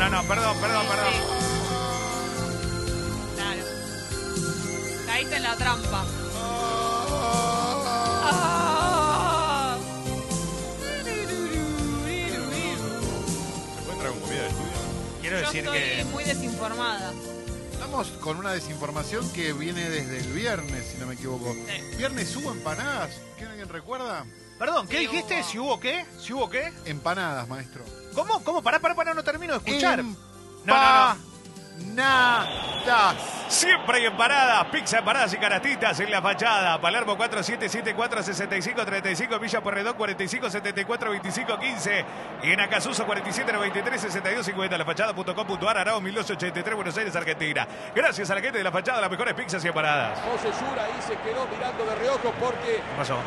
no, no, perdón, perdón, perdón. Claro. Caíste en la trampa. Ah. ¿Se puede entrar con comida de estudio? Quiero Yo decir estoy que. muy desinformada. Estamos con una desinformación que viene desde el viernes, si no me equivoco. Sí. ¿Viernes hubo empanadas? ¿Quién alguien recuerda? Perdón, ¿qué Sí, dijiste? hubo. ¿Si hubo qué? ¿Si hubo qué? Empanadas, maestro. ¿Cómo? ¿Cómo? Pará, pará, pará, no termino de escuchar. Em-. Empanadas. Siempre hay empanadas, pizza, empanadas y carastitas en la fachada. Palermo 4774-6535, Villa Porredón 4574-2515 y en Acasuso 4793-6250, la fachada.com.ar, Arao 1883, Buenos Aires, Argentina. Gracias a la gente de la fachada, las mejores pizzas y empanadas. José Sura ahí se quedó mirando de reojo porque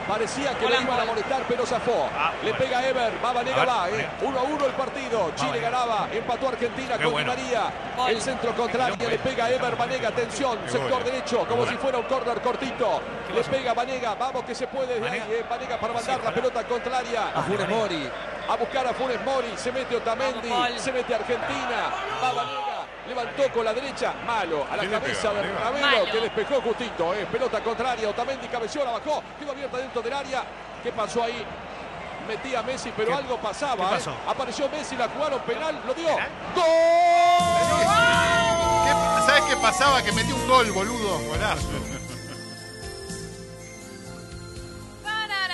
parecía que le iban a molestar, pero zafó. Ah, le bueno. pega Ever, va Vanega, A ver, va. eh. Vanega. 1 a 1 el partido. Chile ganaba, empató Argentina Qué con bueno. María. El centro contrario, le pega Ever, Vanega, atención, Qué sector derecho, como Qué si fuera un córner cortito. ¿Qué Le pega Vanega, vamos que se puede de ahí, Vanega. eh. Vanega para mandar Sí, la pelota contraria. Ah, Funes Vanega. Mori. A buscar a Funes Mori, se mete Otamendi, se mete Argentina, va Vanega, levantó con la derecha, malo, a la ¿Quién le cabeza pega, de? Ravelo, que despejó justito, eh. pelota contraria, Otamendi cabeció, la bajó, quedó abierta dentro del área. ¿Qué pasó ahí? Metía Messi, pero ¿Qué- algo pasaba. eh. Apareció Messi, la jugaron penal, lo dio. ¿Penal? ¡Gol! ¿Qué- ¿Sabes qué pasaba? Que metí un gol, boludo. Golazo.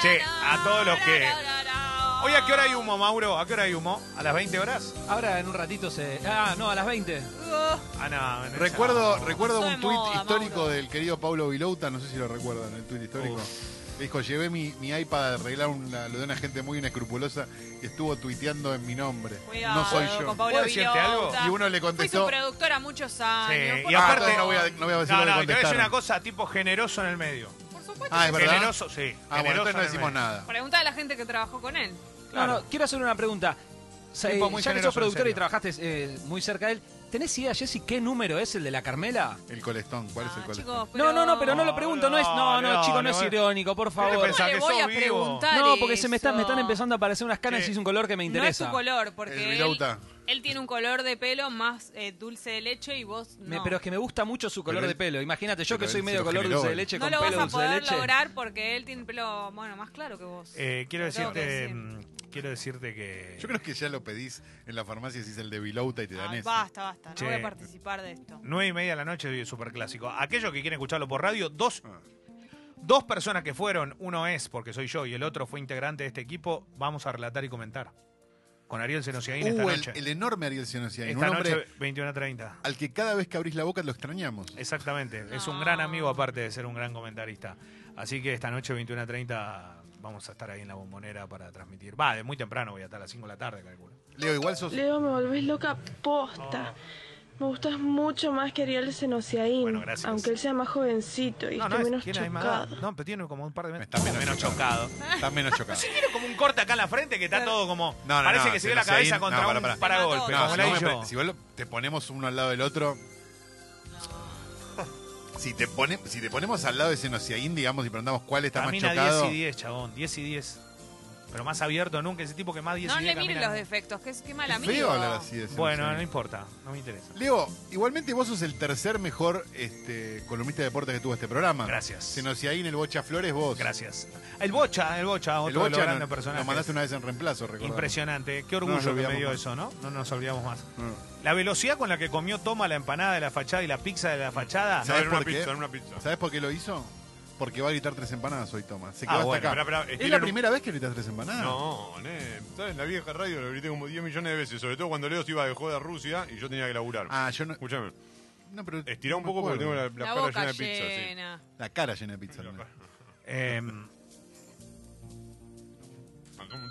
Che, a todos los que- Hoy a qué hora hay humo, Mauro? ¿A qué hora hay humo? ¿A las 20 horas? Ahora en un ratito se. Ah, no, a las 20. Ah, no, no, Recuerdo, no. recuerdo un tuit histórico Mauro. del querido Paulo Vilouta, no sé si lo recuerdan, el tuit histórico. Dijo, llevé mi, mi iPad a arreglar una- lo de una gente muy inescrupulosa y estuvo tuiteando en mi nombre. Cuidado, no soy yo. Con Pablo ¿Puedo decirte Vilota. algo? Y uno le Fui contestó, su productora muchos años. Sí, Por y aparte no voy a, no voy a decir No, lo que no, te voy a decir una cosa, tipo generoso en el medio. Por supuesto. Ah, que es verdad. Generoso, sí. Ah, generoso entonces no decimos nada. Pregunta a la gente que trabajó con él. No, no, quiero hacer una pregunta. Eh, muy ya que sos productora en y trabajaste eh, muy cerca de él, ¿tenés idea, Jessy, qué número es el de la Carmela? El colestón, ¿cuál es el Ah, colestón? chicos, No, no, no, pero no lo pregunto, no es. No, no, no, chico, no no, es no. irónico, por te favor. que le voy sos a vivo. preguntar No, porque se me, están, me están eso? empezando a aparecer unas canas y es un color que me No es interesa. su color, El porque él, él tiene un color de pelo más eh, dulce de leche y vos Me- no. pero es que me gusta mucho su color Pero de pelo. Imagínate, yo pero que soy se medio lo color generó, dulce de él. leche no con lo vas a dulce de poder leche. lograr porque él tiene pelo, bueno, más claro que vos. Eh, quiero Lo tengo que decirte, decir. mm, quiero decirte que Yo creo que ya lo pedís en la farmacia si es el de Vilouta y te dan Ay, ese. basta, basta. No Che. voy a participar de esto. nueve y media de la noche hoy es super clásico. Aquellos que quieren escucharlo por radio, dos, Ah. dos personas que fueron, uno es porque soy yo y el otro fue integrante de este equipo, vamos a relatar y comentar. Con Ariel Senosiaín esta Uh, el, noche. el enorme Ariel Senosiain, un esta hombre noche 21.30. al que cada vez que abrís la boca lo extrañamos. Exactamente. Es un gran amigo aparte de ser un gran comentarista. Así que esta noche 21.30 vamos a estar ahí en la bombonera para transmitir. Va, de muy temprano voy a estar a las 5 de la tarde, calculo. Leo, igual sos... Leo, me volvés loca posta. Me gustas mucho más que Ariel Senosiaín. Bueno, gracias. Aunque él sea más jovencito y No, esté no, es, menos chocado. No, pero tiene como un par de meses. Está menos chocado. Estás menos chocado. Tiene como un corte acá en la frente que está todo como. No, no, parece no, que se dio la cabeza contra no, para, un para. paragolpe. No, si, vos me si vos lo- te ponemos uno al lado del otro, si te, pone, si te ponemos al lado de Senosiaín, digamos, y preguntamos cuál está más Camina chocado... 10 y 10, chabón. 10 y 10. Pero más abierto nunca. Ese tipo que más 10 No y 10 le miren los defectos, que es que mal amigo. feo hablar así de Bueno, no importa. No me interesa. Leo, igualmente vos sos el tercer mejor este, columnista de deportes que tuvo este programa. Gracias. Senosiaín, el Bocha Flores, vos. Gracias. El Bocha, el Bocha, El otro de los Bocha grandes personajes. lo mandaste una vez en reemplazo, recordamos. Impresionante. Qué No nos orgullo que me olvidamos dio más. eso, ¿no? No nos olvidamos más. No. La velocidad con la que comió Toma la empanada de la fachada y la pizza de la fachada. ¿Sabes en una por qué? pizza, en una pizza. ¿Sabes por qué lo hizo? Porque va a gritar tres empanadas hoy, Toma. Se Ah, quedó hasta bueno, acá. ¿Es la un- primera vez que gritas tres empanadas? No, ne, ¿sabes? En la vieja radio lo grité como 10 millones de veces, sobre todo cuando Leo se iba de joda a Rusia y yo tenía que laburar. Ah, yo no. Escúchame, no pero estirá un no poco porque tengo la, la La cara boca llena de pizza, sí. La cara llena de pizza.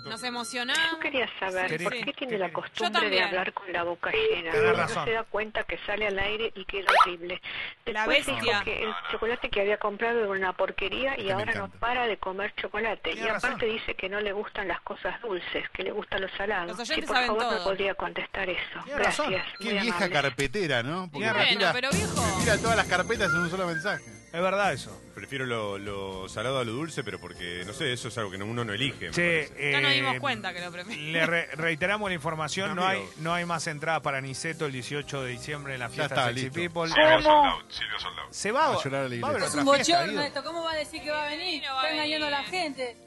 Nos emocionamos. Yo quería saber por qué tiene la costumbre de hablar con la boca llena. No razón. se da cuenta que sale al aire y que es horrible. La Después bestia. dijo que el chocolate que había comprado era una porquería y Este ahora no para de comer chocolate. Y aparte razón. dice que no le gustan las cosas dulces, que le gustan los salados. Los oyentes por saben favor todo. me podría contestar eso. Tiene razón. Gracias. Qué vieja amable. carpetera, ¿no? Porque Bueno, tira, pero viejo. me tira todas las carpetas en un solo mensaje. es verdad eso. Prefiero lo, lo salado a lo dulce, pero porque, no sé, eso es algo que no- uno no elige. Che, parece. Ya nos eh, dimos cuenta que lo prefiero. Le re- reiteramos la información, no hay, Amigo. no hay más entradas para Niceto el 18 de diciembre en la fiesta está, Sexy listo. People. Silvio Soldado, Silvio Soldado. Se va, A llorar a la va a haber iglesia. Es un otra fiesta, bochorno esto. ¿Cómo va a decir que va a venir? No va a Está engañando a la gente.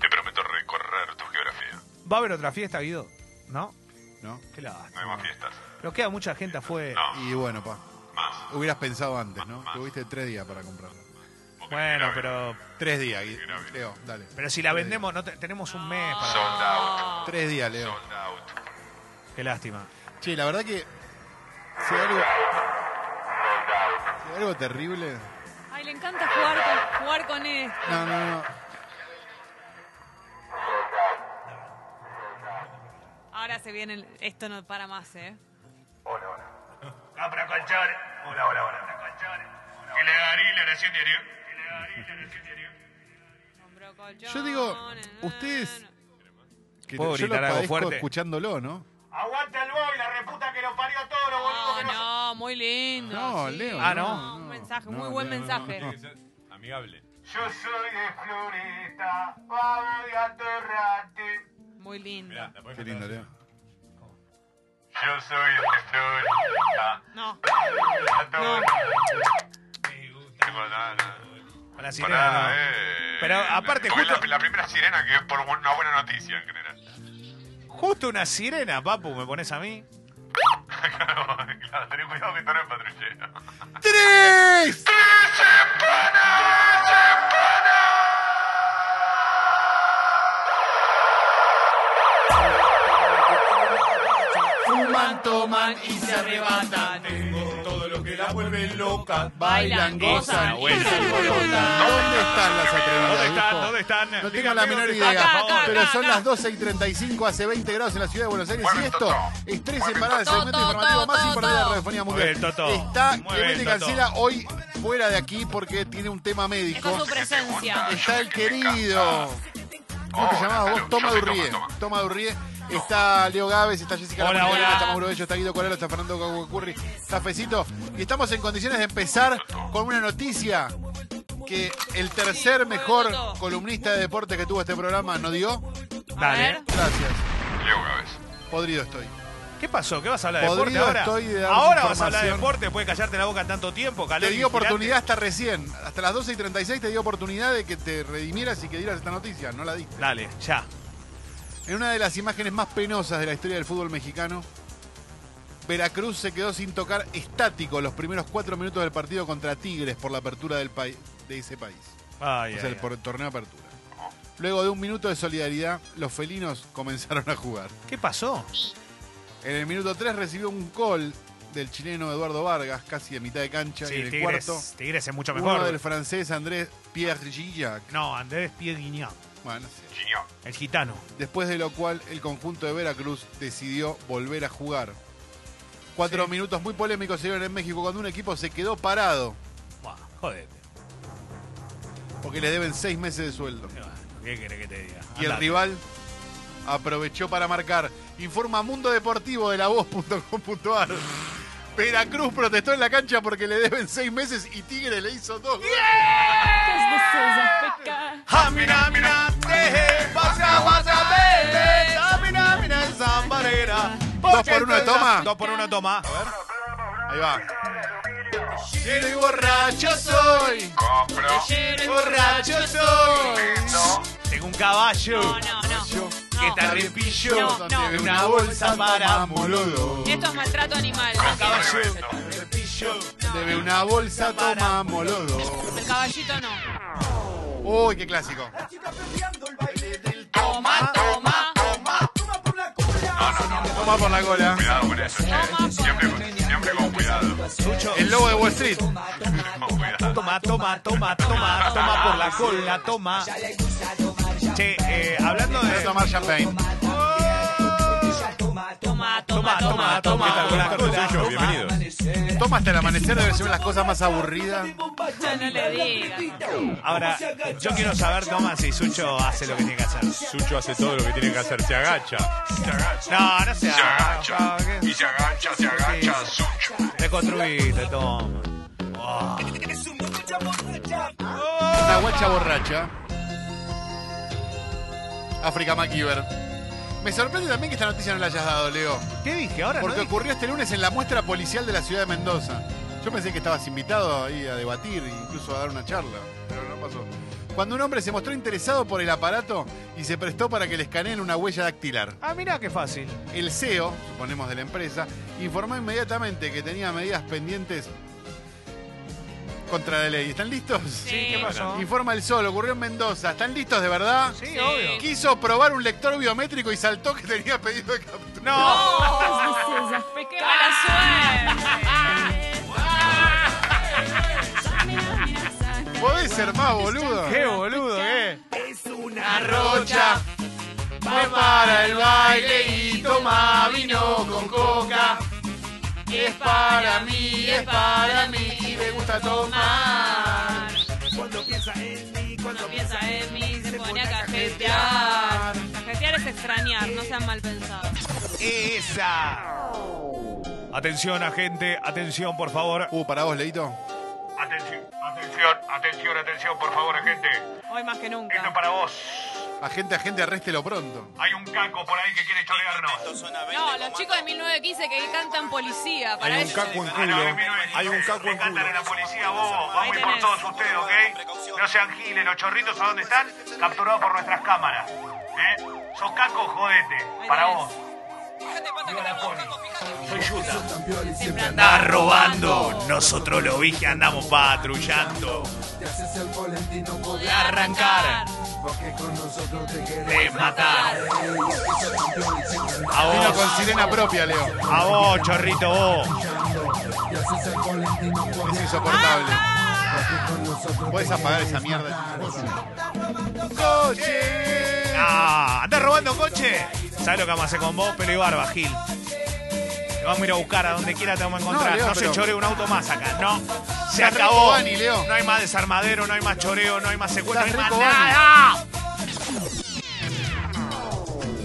Te prometo recorrer tu geografía. ¿Va a haber otra fiesta, Guido? ¿No? ¿No? Qué No hay lástima. más fiestas. Pero queda mucha gente afuera. No. Y bueno, pa. Más. Hubieras pensado antes, ¿no? Tuviste tres días para comprarla. Bueno, pero Tres días, Gui- Leo, dale. pero si la vendemos, no te- tenemos un mes para... Sold out. Tres días, Leo. Sold out. Qué lástima. Che, la verdad que. Si hay algo. Si hay algo terrible. Ay, le encanta jugar con, jugar con esto. No, no, no. Ahora se viene, el- esto no para más, ¿eh? Compra colchones. Hola, hola, hola. colchones. Que le darí la nación diario. Yo digo, ustedes-. Que ¿Puedo yo lo gritar algo padezco fuerte? escuchándolo, ¿no? Aguanta el boy, la reputa que lo parió todo lo boludo No, que no no, muy lindo. No, sí. Leo, Ah, no, no, un no, mensaje, no, muy buen Leo, no, mensaje. Tiene que ser amigable. Yo soy de Floresta, vamos de Atorrate. Muy lindo. Mirá, la podés Qué lindo. Leo. Yo soy de Florida. No, Tipo, nada, nada. Con la sirena, no. eh. Pero aparte, Fue justo- la, la primera sirena que es por una buena noticia en general. Justo una sirena, papu, me pones a mí. claro, claro, tenés cuidado que esto no es patrullero. ¡Tres! Fuman, toman y se arrebatan. Lo que la vuelve loca. Bailan, gozan y se alborotan. ¿Dónde están las atrevidas? ¿Dónde están? ¿Dónde están? No tengo la menor idea. Pero acá, son acá. las 12 y 35, hace 20 grados en la ciudad de Buenos Aires. Y esto es 13 Mueve el paradas, el Toto. segmento informativo más importante de la radiofonía mundial. Está Clemente. Cancela hoy fuera de aquí porque tiene un tema médico. es su presencia. Está el querido. ¿Cómo te llamabas vos? Toma Durrie. Toma, Toma. Está Leo Gávez, está Jessica Hola, Lamonera, hola. está Mauro Bello, está Guido Coralo, está Fernando Caguacurri, está Fecito. Y estamos en condiciones de empezar con una noticia que el tercer mejor columnista de deporte que tuvo este programa nos dio. Dale. Gracias. Leo Gávez. Podrido estoy. ¿Qué pasó? ¿Qué vas a hablar de deporte Podrido ahora? estoy de ahora vas a hablar de deporte, puedes callarte la boca tanto tiempo, Te Calori, di oportunidad hasta recién. Hasta las 12 y 36 te di oportunidad de que te redimieras y que dieras esta noticia. No la diste. Dale, ya. En una de las imágenes más penosas de la historia del fútbol mexicano, Veracruz se quedó sin tocar estático los primeros cuatro minutos del partido contra Tigres por la apertura del de ese país. Ay, o ay, sea, el, por el torneo de apertura. Luego de un minuto de solidaridad, los felinos comenzaron a jugar. ¿Qué pasó? En el minuto 3 recibió un gol del chileno Eduardo Vargas, casi a mitad de cancha. Sí, y en el Tigres, cuarto, Tigres es mucho uno mejor. del francés Andrés Pierre. No, Andrés Pierguignac, Bueno, no sé. Gignon. el gitano. Después de lo cual el conjunto de Veracruz decidió volver a jugar. Cuatro Sí. minutos muy polémicos se dieron en México cuando un equipo se quedó parado Buah, jodete. porque les deben seis meses de sueldo. Qué bueno, ¿Qué querés que te diga? Y el rival aprovechó para marcar. Informa Mundo Deportivo de la voz.com.ar. Veracruz protestó en la cancha porque le deben seis meses y Tigre le hizo dos. Jamina, mina, zambarera. Dos por uno de toma. Dos por uno toma. Ahí va. Lleno y borracho soy. Compro. Borracho soy. Tengo un caballo No, no, no. Yo que No. te arrepillo. No, no. De una bolsa para molodo. Esto es maltrato animal. Caballo, arrepillo. Debe una bolsa, toma molodo. El caballito no. Uy, qué clásico. Toma, toma. Toma por la cola. Cuidado con eso, che. Siempre, con- siempre con cuidado. El lobo de Wall Street. Toma, toma, toma, toma, toma por la cola, toma. Che, eh, hablando de. tomar champagne. Toma, Toma, toma, toma, toma. toma. ¿Qué tal? Buenas Hola, tardes, Suyo. toma. Bienvenidos. Toma hasta el amanecer debe ser una de las cosas más aburridas. Ya no le digas. Ahora, yo quiero saber, Toma, si Sucho hace lo que tiene que hacer. Sucho hace todo lo que tiene que hacer. Se agacha. Se agacha. No, no se Se agacha. Y se agacha, se agacha. Sucho. Reconstruiste, Toma. Una guacha borracha. África MacGyver. Me sorprende también que esta noticia no la hayas dado, Leo. ¿Qué dije ahora? Porque no dije? ocurrió este lunes en la muestra policial de la ciudad de Mendoza. Yo pensé que estabas invitado ahí a debatir e incluso a dar una charla, pero no pasó. Cuando un hombre se mostró interesado por el aparato y se prestó para que le escaneen una huella dactilar. Ah, mirá qué fácil. El CEO, suponemos de la empresa, informó inmediatamente que tenía medidas pendientes contra la ley. ¿Están listos? Sí, ¿Qué pasó? Informa el Sol, ocurrió en Mendoza. ¿Están listos de verdad? Sí, obvio. Quiso probar un lector biométrico y saltó que tenía pedido de captura. ¡No! ¡Qué mala ¿Podés ser más, boludo? ¡Qué boludo, qué! Una rocha. Va para el baile y toma vino con coca. Es para mí, es para mí y me gusta tomar. Cuando piensa en mí, se pone a cajetear. Cajetear es extrañar, no sean mal pensados. ¡Esa! Atención, agente, atención, por favor. Uh, para vos, Leito. Atención, atención, atención, atención, por favor, agente. Hoy más que Esto es nunca. para vos. Agente, agente, arréstelo pronto. Hay un caco por ahí que quiere chorearnos. No, los chicos de 1915 que cantan policía. Para Hay un caco en culo. Hay un caco en culo. la policía, vos. Vamos a ir por todos ustedes, ¿ok? No sean giles, los chorritos, ¿a dónde están? Capturados por nuestras cámaras. ¿Eh? Sos caco, jodete. Para vos. Soy Yuta. Siempre anda Andás robando, nosotros los vi que andamos patrullando. De arrancar, de matar. A Vino vos, con sirena propia, Leo. a vos, chorrito, vos. Es insoportable. ¿Puedes apagar esa mierda? ¡Coche! Ah, ¿andás robando coche? ¿Sabes lo que vamos a hacer con vos, pelo y barba, Gil? Te vamos a ir a buscar a donde quiera te vamos a encontrar. No, No, Leo, se pero- choree un auto más acá, no. Se acabó. rico, Bani, Leo. No hay más desarmadero, no hay más choreo, no hay más secuestro, no hay más rico, Bani. nada.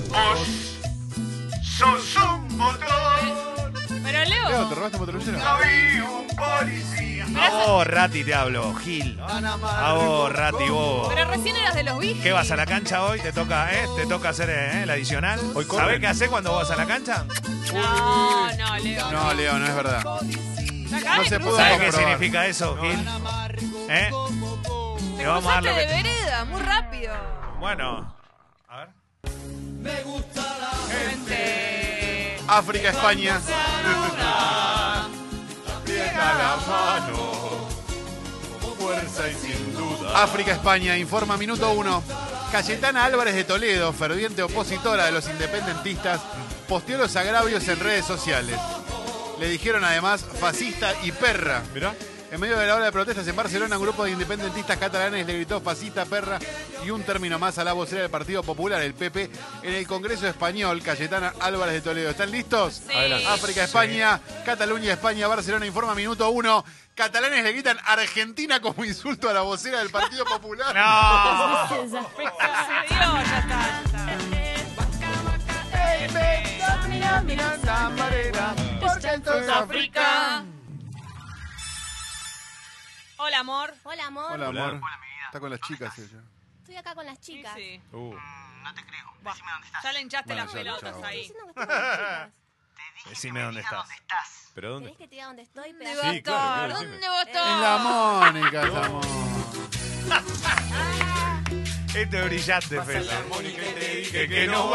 Vos sos un motor, Pero Leo, ¿te Leo, robaste un soy un policía. A vos, Rati, te hablo, Gil. A vos, Rati, vos. pero recién eras de los. ¿Qué vas a la cancha hoy? ¿Te toca, eh? ¿Te toca hacer eh, el adicional? Hoy corren. ¿Sabés qué haces cuando vas a la cancha? No, no, Leo. No, Leo, no es verdad. No se pudo ¿Sabés te qué comprobar. significa eso, Gil? ¿Eh? Te vamos a dar cruzaste lo de que... vereda, muy rápido. Bueno, a ver. Vente. África, España. Fuerza y sin duda. África, España, informa minuto uno. Cayetana Álvarez de Toledo, ferviente opositora de los independentistas, posteó los agravios en redes sociales. Le dijeron además fascista y perra. Mirá. En medio de la ola de protestas en Barcelona, un grupo de independentistas catalanes le gritó fascista, perra y un término más a la vocera del Partido Popular, el PP, en el Congreso Español, Cayetana Álvarez de Toledo. ¿Están listos? Sí. Adelante. África, España, Cataluña, España, Barcelona, informa minuto uno. Catalanes le gritan Argentina como insulto a la vocera del Partido Popular. ¡No! Se dio, ya está. Ya. África. Hola, amor. Hola, amor. Hola, amor. Está con las chicas ella. Estoy acá con las chicas. sí. Uh. Buah, Ya le hinchaste Bueno, las ya, pelotas chao. ahí. Diciendo que estoy con las chicas. Decime dónde estás. ¿Pero dónde? ¿Querés que te diga dónde estoy? ¿Dónde va a Sí, claro, estar? claro, ¿Dónde decime. va a estar? En la Mónica, estamos. Esto es brillante, Fede. Que, Que no.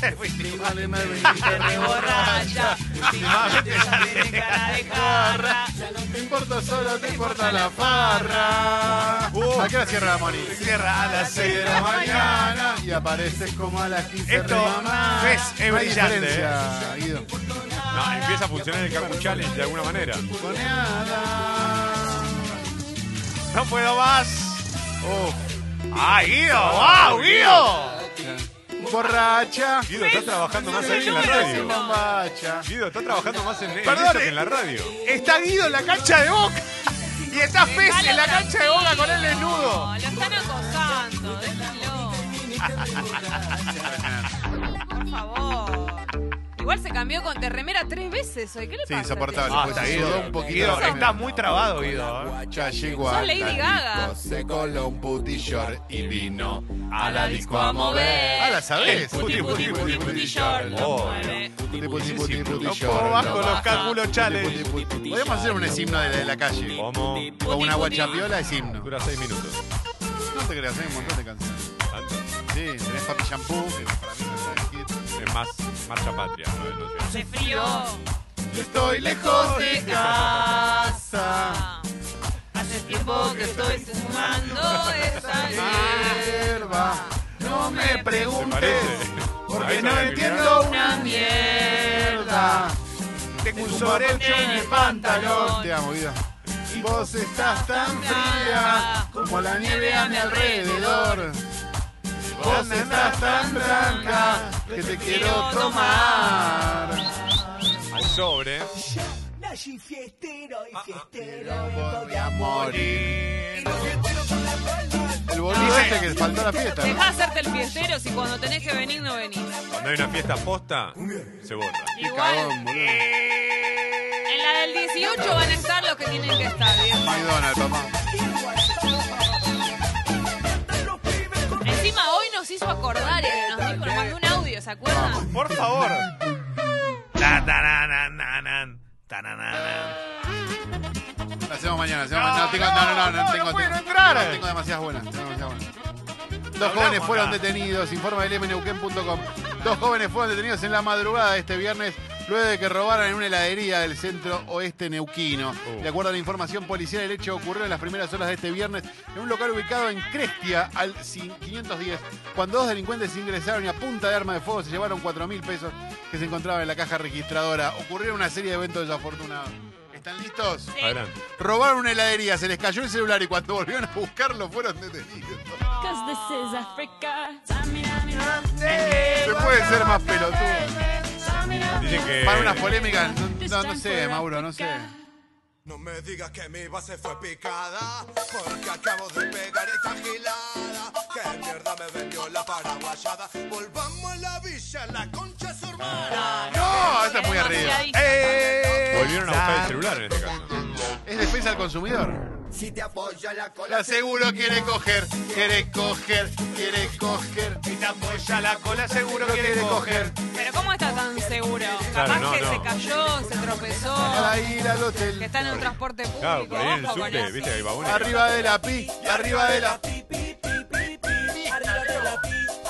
Te fuiste Vale, me viniste re borracha. últimamente ya Tiene cara de jarra. Te importa solo, te importa la farra. Uh. ¿A qué hora cierra la Moni? Cierra a las 6 de la mañana. Y apareces como a las 15 Esto, re mamá. ves, es No hay brillante, diferencia, Guido. No, empieza a funcionar el Cacu Challenge de alguna manera. No puedo más. Oh, ¡Ah, Guido! ¡Wow, Guido! borracha. Guido está trabajando más ahí que en la radio. Bombacha. Guido está trabajando más en, en Perdón, eso que eh. en la radio. Está Guido en la cancha de Boca. Y está Fez en la cancha de Boca con el desnudo. No, lo están acosando, déjenlo. Por favor. Igual se cambió con de remera tres veces hoy. ¿Qué le Sí, pasa? insoportable. Ah, pues está se Guido. un poquito. Guido, la está muy trabado, Guido. ¿eh? Ya llegó Sos a Lady la Gaga. disco, se coló un puti short y vino A la disco a mover. Ah, ¿la sabés? Puti, puti, puti, puti, short. Oh. Mueve. Puti, puti, puti, puti No short. puedo más con los cálculos challenge. Puti, puti, puti. Podríamos hacer un himno de la, de la calle. ¿Cómo? Con una guachapiola es himno. Dura seis minutos. No te creas, hay un montón de canciones. Antes. Sí, tenés Papi Shampoo, que para mí no es hit. Es más marcha patria. No, no sé. Hace frío. Estoy lejos de casa. Hace tiempo que estoy fumando esa Hierba, no me ¿Te preguntes, porque no entiendo una mierda. Tengo un sobrecho en el pantalón. Te amo, vida. Vos estás tan fría como la nieve a mi alrededor. Estás tan blanca que te quiero tomar. Al sobre. Voy a morir. El boludo este que faltó a la fiesta. ¿no? De hacerte el fiestero si cuando tenés que venir no venís. Cuando hay una fiesta posta, se borra. Igual, cagón, boludo. en la del 18 van a estar los que tienen que estar, ¿bien? McDonald's, papá. Nos hizo acordar y nos dijo, nos mandó un audio, ¿se acuerdan? Por favor. Ta, tarananan, tarananan. La hacemos mañana, la hacemos mañana. No, tengo, no, no, no, no, no, tengo, tengo- entrar. no, tengo demasiadas buenas. Tengo demasiadas buenas. Dos jóvenes fueron detenidos, informa el mneuquén.com. Dos jóvenes fueron detenidos en la madrugada de este viernes luego de que robaran en una heladería del centro oeste neuquino. Uh. De acuerdo a la información policial, el hecho ocurrió en las primeras horas de este viernes en un local ubicado en Crestia, al cin- 510, cuando dos delincuentes ingresaron y a punta de arma de fuego se llevaron 4 mil pesos que se encontraban en la caja registradora. Ocurrieron una serie de eventos desafortunados. ¿Están listos? Adelante. Robaron una heladería, se les cayó el celular y cuando volvieron a buscarlo fueron detenidos. Se puede ser más pelotudo. Dicen que. Para unas polémicas, no, no, no sé, Mauro, no sé. No me digas que mi base fue picada, porque acabo de pegar esta gilada. Que mierda me vendió la paraguayada. Volvamos a la villa, la concha es su hermana. No, esta es muy arriba. Eh, Volvieron a buscar el celular en este caso. Es defensa al consumidor. Si te apoya la cola, La seguro quiere coger, quiere coger, quiere coger. Si te apoya la cola, seguro quiere quiere coger. Pero ¿cómo está tan seguro? Claro, Capaz no, que no. se cayó, se tropezó, Para ir al que está en un transporte público. Claro, por ahí en el ojo con subte, eso. viste hay vagones. Arriba de la pi, arriba de la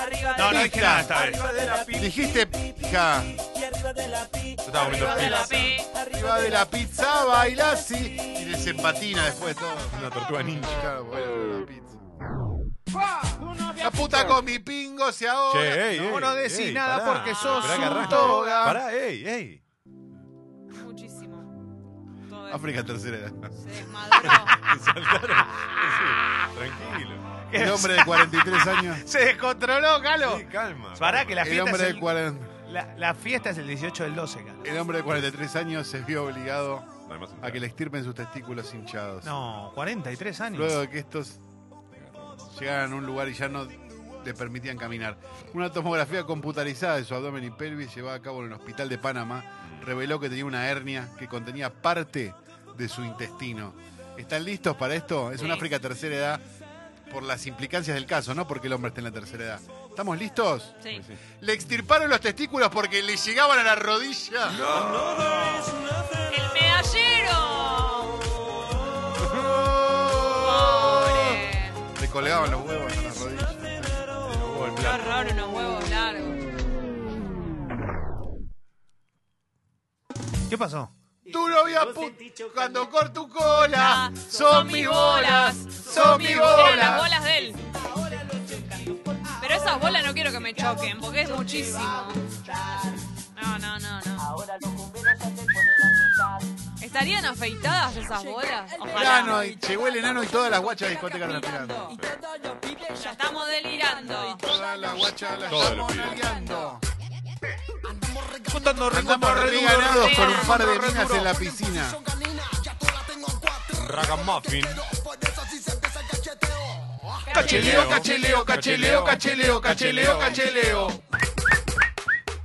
Arriba No, no de dije nada esta vez. Dijiste pija. Yo estaba comiendo arriba de la pizza. P. Arriba de la pizza baila así. Y desempatina después de todo. Una tortuga ninja. Claro, bueno, la pizza. La puta con mi pingo se ahoga. Che, ey, ey. No, no decís ey, nada pará. porque sos Esperá que un arranque. toga. Pará, ey, ey. Muchísimo. Todo eso. África tercera edad. Se desmadró. Te saltaron. Sí, tranquilo. El hombre de 43 años. Se descontroló, Calo. Sí, calma. Pará que la El fiesta, hombre es de el, 40, la, la fiesta es el 18 del 12, Calo. el hombre de 43 años se vio obligado No hay más a que le extirpen sus testículos hinchados. No, 43 años. Luego de que estos llegaran a un lugar y ya no le permitían caminar. Una tomografía computarizada de su abdomen y pelvis llevada a cabo en el hospital de Panamá reveló que tenía una hernia que contenía parte de su intestino. ¿Están listos para esto? Es Sí. una África tercera edad por las implicancias del caso, no porque el hombre esté en la tercera edad. ¿Estamos listos? Sí. Le extirparon los testículos porque le llegaban a la rodilla. ¡El medallero! Pobre. Le colgaban los huevos a la rodilla. Qué horror, unos huevos largos. ¿Qué pasó? Tu novia pu- cuando corto tu cola son mis bolas, son mis Eran las bolas. bolas de él. Esas bolas no quiero que me choquen, porque es muchísimo. No, no, no, no. ¿Estarían afeitadas esas bolas? Ojalá. Plano, y llegó el enano y todas las guachas de discoteca transpirando. Ya estamos delirando. Todas las guachas las Todos estamos los pibes. liando. Juntando Andamos re ganados con un par de minas en la piscina. Ragamuffin. Cacheleo, cacheleo, cacheleo, cacheleo, cacheleo, cacheleo.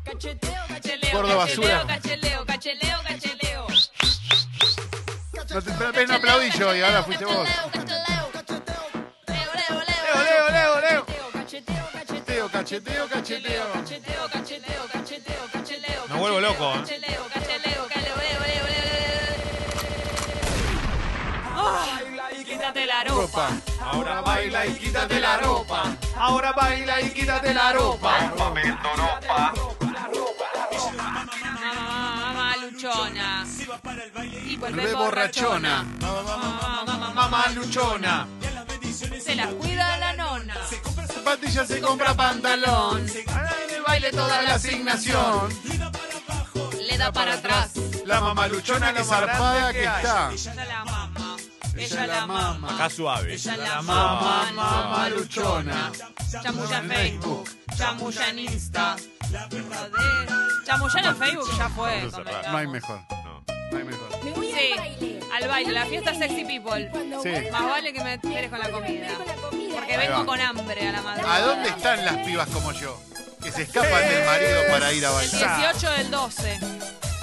Cacheleo, Gordo basura. Cacheleo, cacheleo, cacheleo. No te ves, no aplaudí yo y ahora fuiste vos. Leo, leo, Leo, Leo, Leo, Leo. Cacheteo, cacheteo, Cacheteo, cacheteo, cacheteo, cacheteo. cacheteo, cacheteo, cacheteo, cacheteo. Me vuelvo loco, ¿eh? Cacheleo, cacheleo, cacheleo, leo, leo, leo, leo. Ay, quítate la ropa. Ropa. Ahora baila y quítate la ropa. Ahora baila y quítate la ropa. Mamá, mamá, luchona. Y vuelve borrachona. Mamá, luchona. Se la cuida la nona. Zapatilla se compra pantalón. En el baile toda la asignación. Le da para atrás. La mamá luchona que zarpada que está. Ella la mama. Ella la mama. Acá suave. Ella la Mamá, mama. mamá luchona. Chamulla en Facebook. Chamulla en Insta. Chamulla en Facebook ya fue. No hay mejor. No. No hay mejor. Me voy Sí, al baile. al baile, la fiesta sexy people. Sí. Más vale que me esperes con la comida. la. Porque vengo con hambre a la madrugada. ¿A dónde están las pibas como yo? Que se escapan del marido para ir a El bailar. 18 del 12.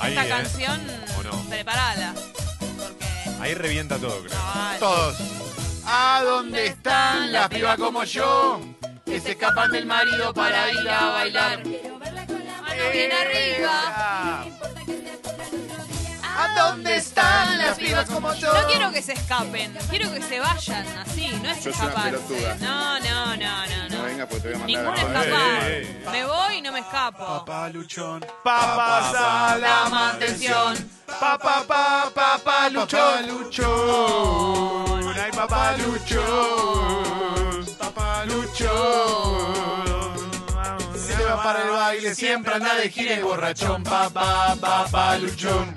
Ahí, Esta ¿eh? canción, ¿O no? preparala. Ahí revienta todo, creo. Todos. ¿A dónde están las pibas como yo? Que se escapan del marido para ir a bailar. Quiero verla con la mano Mano bien arriba. Día. ¿A dónde están las pibas como yo? No quiero que se escapen, quiero que se vayan así, no es Sos una escaparse. pelotuda. No, no, no, no, no. venga, pues te voy a Ningún a- escapar. Ey, ey, Me voy y no me escapo. Papá luchón. Papá La mantención. Papá, papá, papá Papá luchón. luchón. Ay, papá luchón. Papá luchón. Se va para el baile, siempre anda de gira y borrachón. Papá, papá luchón.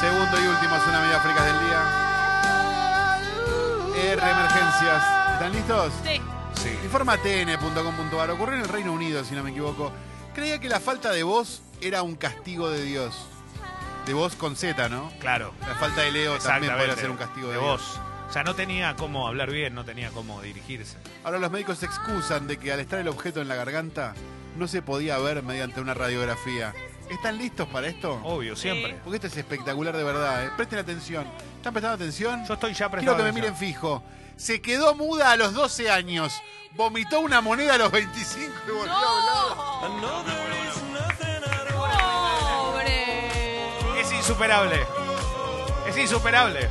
Segundo y último Zona Media Fricas del día. R Emergencias. ¿Están listos? Sí. Sí. Informa tn.com.ar. Ocurrió en el Reino Unido, si no me equivoco. Creía que la falta de voz era un castigo de Dios. De voz con Z, ¿no? Claro. La falta de Leo también podría ser un castigo de, de Dios. voz. O sea, no tenía cómo hablar bien, no tenía cómo dirigirse. Ahora los médicos se excusan de que al estar el objeto en la garganta no se podía ver mediante una radiografía. ¿Están listos para esto? Obvio, siempre. Porque esto es espectacular de verdad. ¿eh? Presten atención. ¿Están prestando atención? Yo estoy ya Quiero prestando que me miren fijo. Se quedó muda a los 12 años. Vomitó una moneda a los 25 y volvió a hablar. ¡Pobre! Es insuperable. Es insuperable.